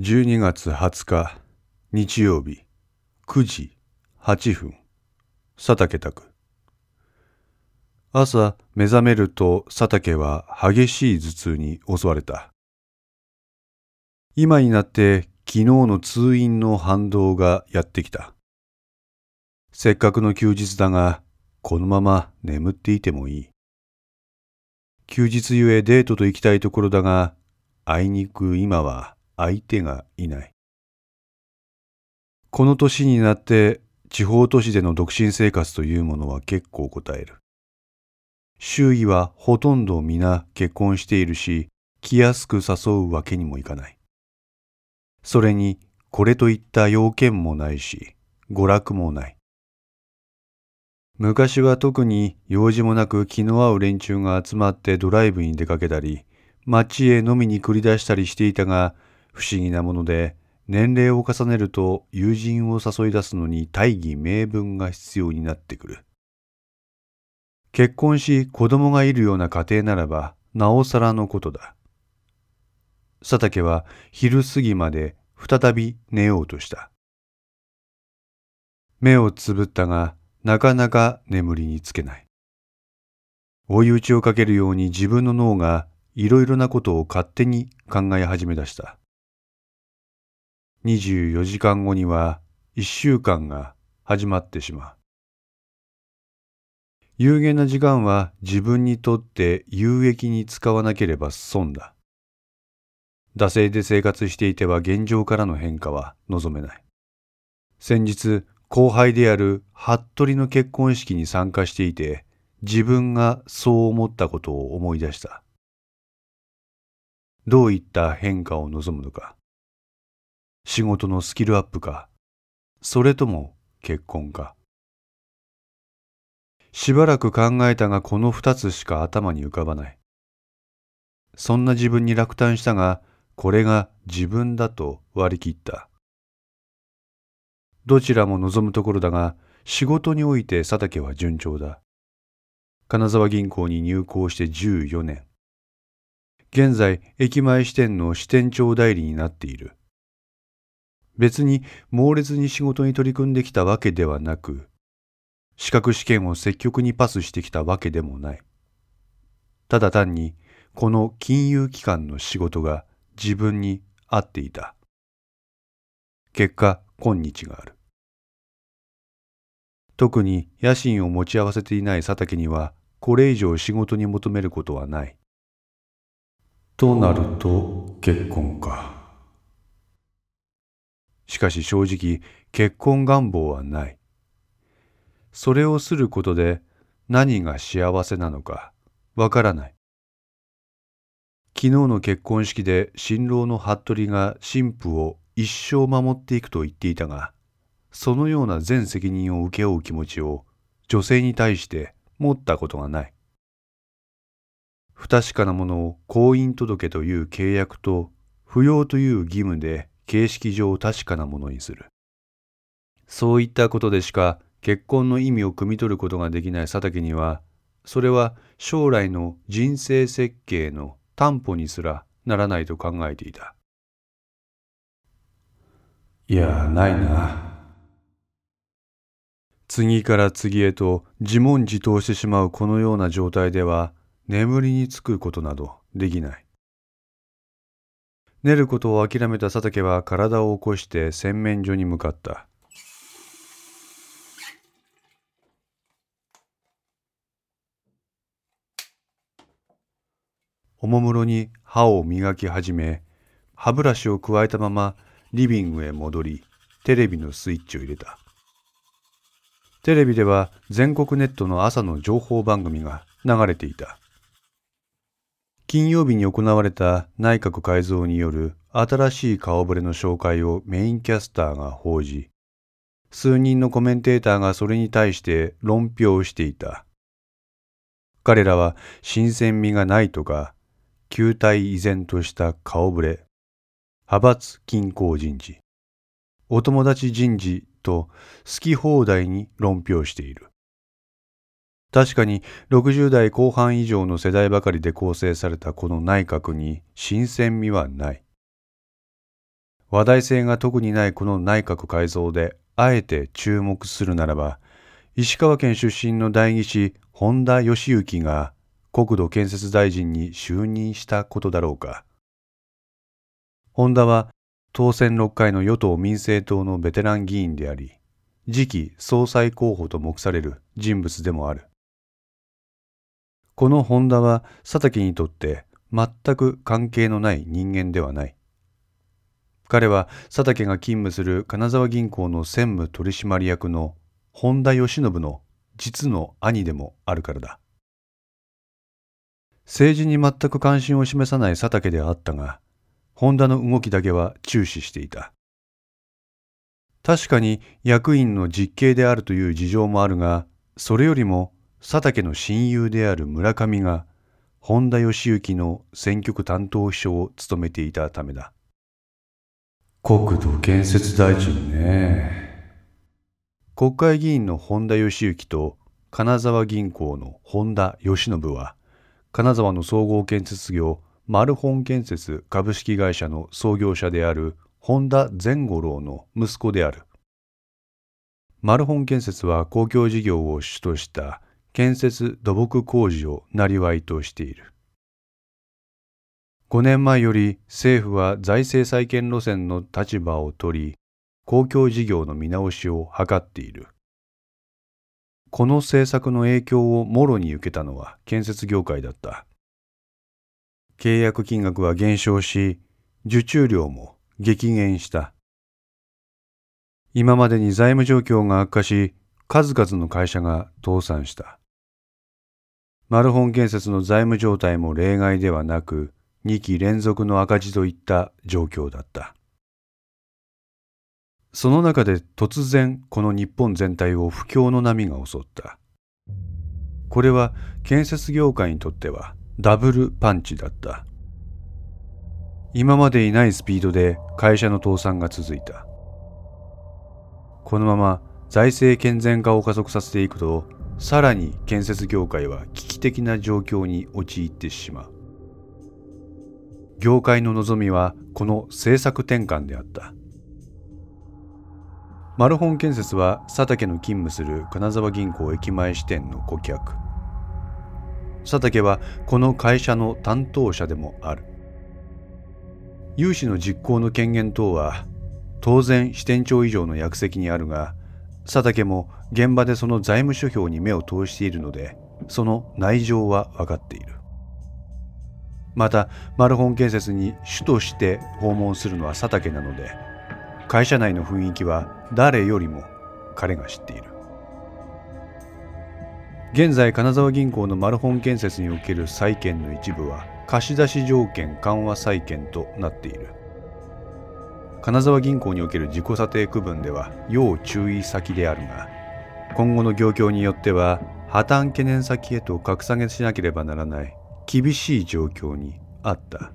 12月20日日曜日9時8分。佐竹宅。朝目覚めると佐竹は激しい頭痛に襲われた。今になって昨日の通院の反動がやってきた。せっかくの休日だがこのまま眠っていてもいい。休日ゆえデートと行きたいところだがあいにく今は相手がいない。この年になって地方都市での独身生活というものは結構答える。周囲はほとんど皆結婚しているし、来やすく誘うわけにもいかない。それに、これといった要件もないし、娯楽もない。昔は特に用事もなく気の合う連中が集まってドライブに出かけたり、街へ飲みに繰り出したりしていたが、不思議なもので、年齢を重ねると友人を誘い出すのに大義名分が必要になってくる。結婚し子供がいるような家庭ならば、なおさらのことだ。佐竹は昼過ぎまで再び寝ようとした。目をつぶったが、なかなか眠りにつけない。追い打ちをかけるように自分の脳がいろいろなことを勝手に考え始め出した。24時間後には1週間が始まってしまう。有限な時間は自分にとって有益に使わなければ損だ。惰性で生活していては現状からの変化は望めない。先日、後輩である服部の結婚式に参加していて、自分がそう思ったことを思い出した。どういった変化を望むのか。仕事のスキルアップか、それとも結婚か。しばらく考えたがこの二つしか頭に浮かばない。そんな自分に落胆したが、これが自分だと割り切った。どちらも望むところだが、仕事において佐竹は順調だ。金沢銀行に入行して14年。現在、駅前支店の支店長代理になっている。別に猛烈に仕事に取り組んできたわけではなく、資格試験を積極にパスしてきたわけでもない。ただ単に、この金融機関の仕事が自分に合っていた。結果、今日がある。特に野心を持ち合わせていない佐竹には、これ以上仕事に求めることはない。となると、結婚か。しかし正直結婚願望はない。それをすることで何が幸せなのかわからない。昨日の結婚式で新郎の服部が新婦を一生守っていくと言っていたが、そのような全責任を請け負う気持ちを女性に対して持ったことがない。不確かなものを婚姻届という契約と不要という義務で形式上確かなものにする。そういったことでしか結婚の意味を汲み取ることができない佐竹には、それは将来の人生設計の担保にすらならないと考えていた。いや、ないな。次から次へと自問自答してしまうこのような状態では眠りにつくことなどできない。寝ることを諦めた佐竹は体を起こして洗面所に向かった。おもむろに歯を磨き始め、歯ブラシを加えたままリビングへ戻り、テレビのスイッチを入れた。テレビでは全国ネットの朝の情報番組が流れていた。金曜日に行われた内閣改造による新しい顔ぶれの紹介をメインキャスターが報じ、数人のコメンテーターがそれに対して論評していた。彼らは新鮮味がないとか、球体依然とした顔ぶれ、派閥均衡人事、お友達人事と好き放題に論評している。確かに60代後半以上の世代ばかりで構成されたこの内閣に新鮮味はない。話題性が特にないこの内閣改造であえて注目するならば、石川県出身の代議士本田義行が国土建設大臣に就任したことだろうか。本田は当選6回の与党民政党のベテラン議員であり、次期総裁候補と目される人物でもある。この本田は佐竹にとって全く関係のない人間ではない。彼は佐竹が勤務する金沢銀行の専務取締役の本田義信の実の兄でもあるからだ。政治に全く関心を示さない佐竹であったが、本田の動きだけは注視していた。確かに役員の実刑であるという事情もあるが、それよりも佐竹の親友である村上が本田義行の選挙区担当秘書を務めていたためだ。国土建設大臣ね。国会議員の本田義行と金沢銀行の本田義信は、金沢の総合建設業マルホン建設株式会社の創業者である本田善五郎の息子である。マルホン建設は公共事業を主とした建設土木工事を生りとしている。5年前より政府は財政再建路線の立場を取り、公共事業の見直しを図っている。この政策の影響をもろに受けたのは建設業界だった。契約金額は減少し、受注量も激減した。今までに財務状況が悪化し、数々の会社が倒産した。マルホン建設の財務状態も例外ではなく、2期連続の赤字といった状況だった。その中で突然この日本全体を不況の波が襲った。これは建設業界にとってはダブルパンチだった。今までにないスピードで会社の倒産が続いた。このまま財政健全化を加速させていくと、さらに建設業界は危機的な状況に陥ってしまう。業界の望みはこの政策転換であった。マルホン建設は佐竹の勤務する金沢銀行駅前支店の顧客。佐竹はこの会社の担当者でもある。融資の実行の権限等は当然支店長以上の役席にあるが、佐竹も現場でその財務諸表に目を通しているので、その内情は分かっている。また、マルホン建設に主として訪問するのは佐竹なので、会社内の雰囲気は誰よりも彼が知っている。現在金沢銀行のマルホン建設における債券の一部は貸し出し条件緩和債券となっている金沢銀行における自己査定区分では要注意先であるが今後の業況によっては破綻懸念先へと格下げしなければならない厳しい状況にあった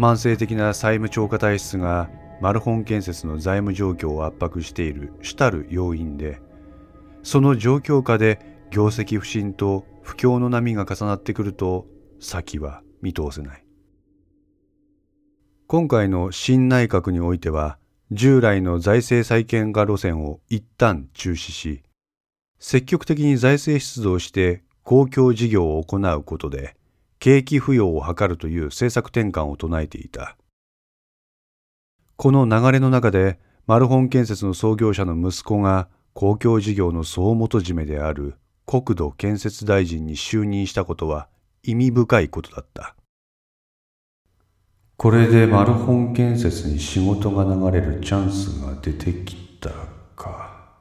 慢性的な債務超過体質がマルホン建設の財務状況を圧迫している主たる要因でその状況下で業績不振と不況の波が重なってくると先は見通せない。今回の新内閣においては従来の財政再建化路線を一旦中止し積極的に財政出動して公共事業を行うことで景気浮揚を図るという政策転換を唱えていた。この流れの中でマルホン建設の創業者の息子が公共事業の総元締めである国土建設大臣に就任したことは意味深いことだった。これでマルホン建設に仕事が流れるチャンスが出てきたか。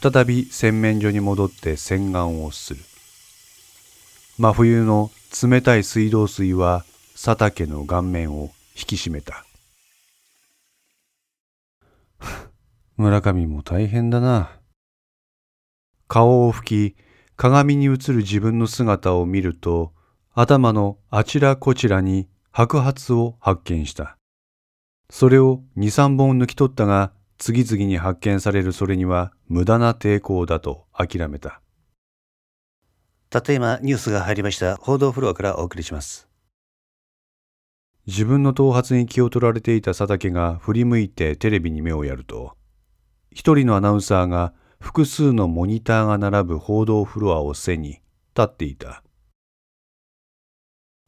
再び洗面所に戻って洗顔をする。真冬の冷たい水道水は佐竹の顔面を引き締めた。村上も大変だな。顔を拭き、鏡に映る自分の姿を見ると、頭のあちらこちらに白髪を発見した。それを二三本抜き取ったが、次々に発見されるそれには無駄な抵抗だと諦めた。たった今ニュースが入りました報道フロアからお送りします。自分の頭髪に気を取られていた佐竹が振り向いてテレビに目をやると、一人のアナウンサーが複数のモニターが並ぶ報道フロアを背に立っていた。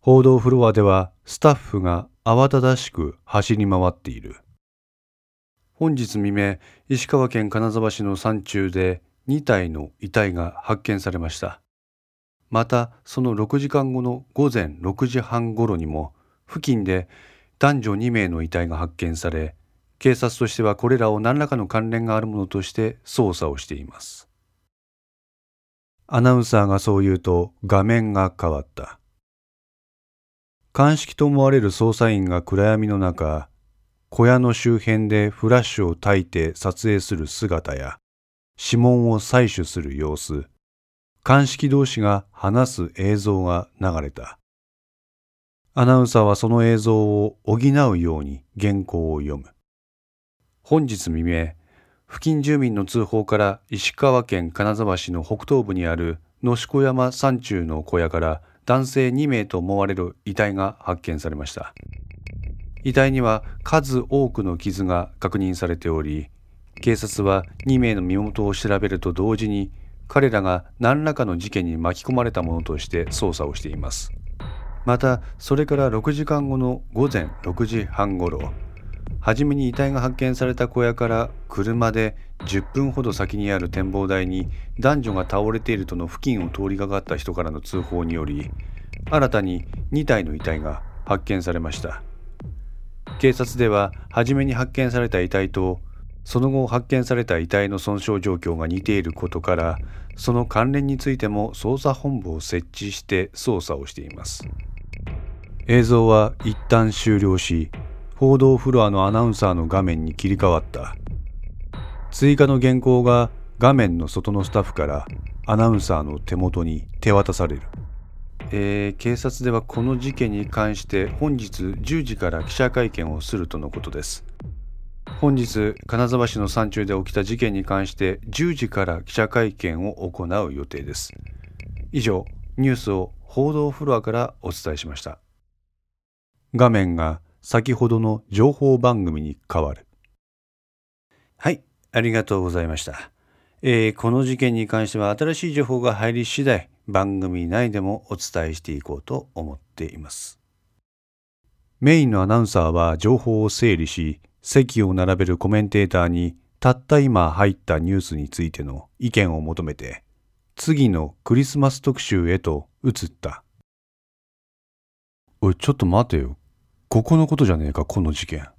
報道フロアではスタッフが慌ただしく走り回っている。本日未明、石川県金沢市の山中で2体の遺体が発見されました。また、その6時間後の午前6時半ごろにも、付近で男女2名の遺体が発見され、警察としてはこれらを何らかの関連があるものとして捜査をしています。アナウンサーがそう言うと画面が変わった。鑑識と思われる捜査員が暗闇の中、小屋の周辺でフラッシュを焚いて撮影する姿や、指紋を採取する様子、鑑識同士が話す映像が流れた。アナウンサーはその映像を補うように原稿を読む。本日未明、付近住民の通報から石川県金沢市の北東部にある野子山山中の小屋から男性2名と思われる遺体が発見されました。遺体には数多くの傷が確認されており、警察は2名の身元を調べると同時に彼らが何らかの事件に巻き込まれたものとして捜査をしています。また、それから6時間後の午前6時半ごろ、初めに遺体が発見された小屋から車で10分ほど先にある展望台に男女が倒れているとの付近を通りかかった人からの通報により新たに2体の遺体が発見されました。警察では初めに発見された遺体とその後発見された遺体の損傷状況が似ていることからその関連についても捜査本部を設置して捜査をしています。映像は一旦終了し報道フロアのアナウンサーの画面に切り替わった。追加の原稿が画面の外のスタッフからアナウンサーの手元に手渡される、えー、警察ではこの事件に関して本日10時から記者会見をするとのことです。本日金沢市の山中で起きた事件に関して10時から記者会見を行う予定です。以上ニュースを報道フロアからお伝えしました。画面が先ほどの情報番組に変わる。はい、ありがとうございました。えー、この事件に関しては新しい情報が入り次第、番組内でもお伝えしていこうと思っています。メインのアナウンサーは情報を整理し、席を並べるコメンテーターにたった今入ったニュースについての意見を求めて、次のクリスマス特集へと移った。おい、ちょっと待てよ。ここのことじゃねえか、この事件。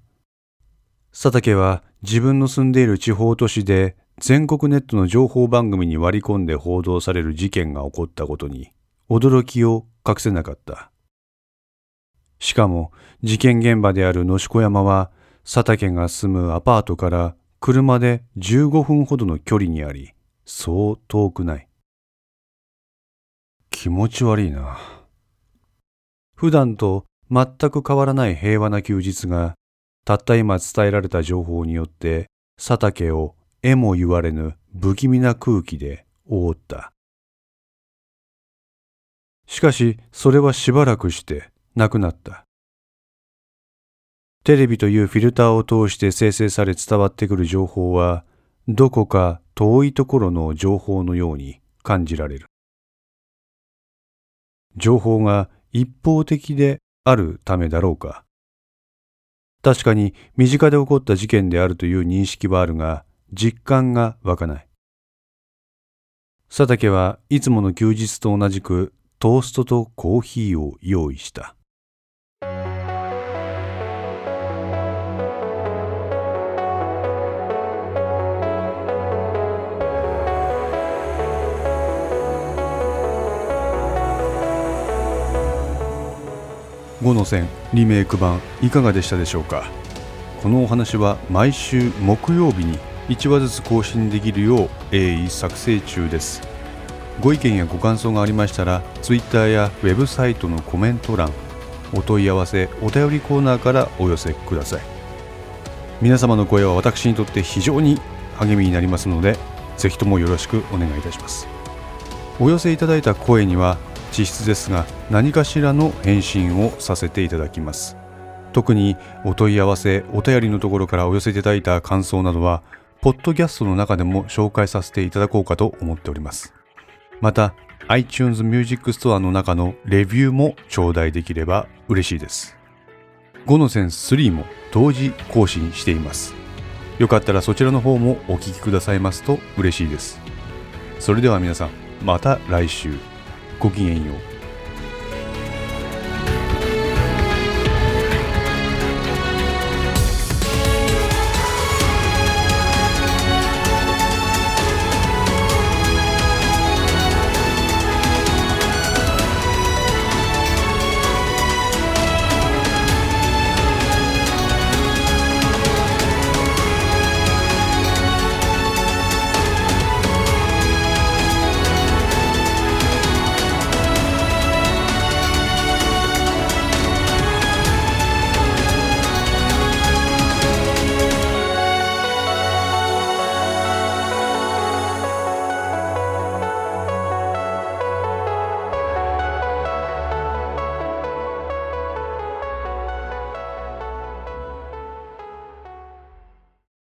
佐竹は自分の住んでいる地方都市で全国ネットの情報番組に割り込んで報道される事件が起こったことに驚きを隠せなかった。しかも事件現場である野子山は佐竹が住むアパートから車で15分ほどの距離にあり、そう遠くない。気持ち悪いな。普段と全く変わらない平和な休日が、たった今伝えられた情報によって、佐竹をえも言われぬ不気味な空気で覆った。しかし、それはしばらくしてなくなった。テレビというフィルターを通して生成され伝わってくる情報は、どこか遠いところの情報のように感じられる。情報が一方的であるためだろうか。確かに身近で起こった事件であるという認識はあるが、実感が湧かない。佐竹はいつもの休日と同じくトーストとコーヒーを用意した。5の線リメイク版いかがでしたでしょうか？このお話は毎週木曜日に1話ずつ更新できるよう鋭意作成中です。ご意見やご感想がありましたら Twitter やウェブサイトのコメント欄お問い合わせお便りコーナーからお寄せください。皆様の声は私にとって非常に励みになりますのでぜひともよろしくお願いいたします。お寄せいただいた声には実質ですが何かしらの返信をさせていただきます特にお問い合わせ、お便りのところからお寄せいただいた感想などは、ポッドキャストの中でも紹介させていただこうかと思っております。また、iTunes Music Store の中のレビューも頂戴できれば嬉しいです。5のセンス3も同時更新しています。よかったらそちらの方もお聴きくださいますと嬉しいです。それでは皆さん、また来週。ごきげんよう。